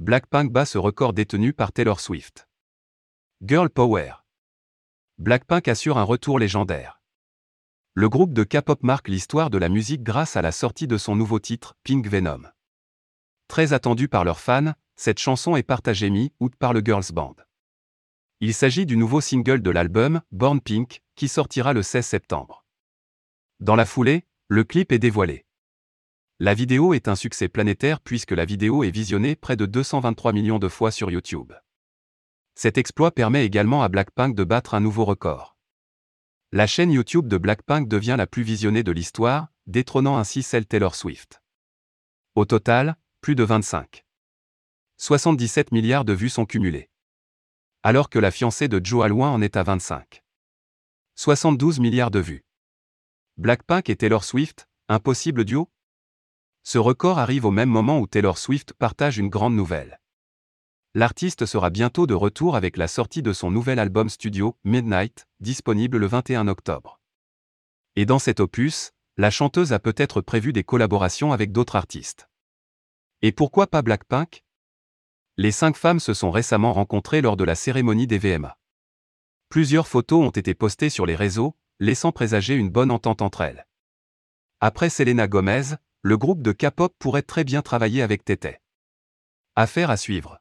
Blackpink bat ce record détenu par Taylor Swift. Girl Power. Blackpink assure un retour légendaire. Le groupe de K-pop marque l'histoire de la musique grâce à la sortie de son nouveau titre, Pink Venom. Très attendu par leurs fans, cette chanson est partagée mi-août par le Girls Band. Il s'agit du nouveau single de l'album, Born Pink, qui sortira le 16 septembre. Dans la foulée, le clip est dévoilé. La vidéo est un succès planétaire puisque la vidéo est visionnée près de 223 millions de fois sur YouTube. Cet exploit permet également à Blackpink de battre un nouveau record. La chaîne YouTube de Blackpink devient la plus visionnée de l'histoire, détrônant ainsi celle Taylor Swift. Au total, plus de 25. 77 milliards de vues sont cumulées. Alors que la fiancée de Joe Alwyn en est à 25. 72 milliards de vues. Blackpink et Taylor Swift, un possible duo ce record arrive au même moment où Taylor Swift partage une grande nouvelle. L'artiste sera bientôt de retour avec la sortie de son nouvel album studio, Midnight, disponible le 21 octobre. Et dans cet opus, la chanteuse a peut-être prévu des collaborations avec d'autres artistes. Et pourquoi pas Blackpink? Les cinq femmes se sont récemment rencontrées lors de la cérémonie des VMA. Plusieurs photos ont été postées sur les réseaux, laissant présager une bonne entente entre elles. Après Selena Gomez, le groupe de K-pop pourrait très bien travailler avec Tete. Affaire à suivre.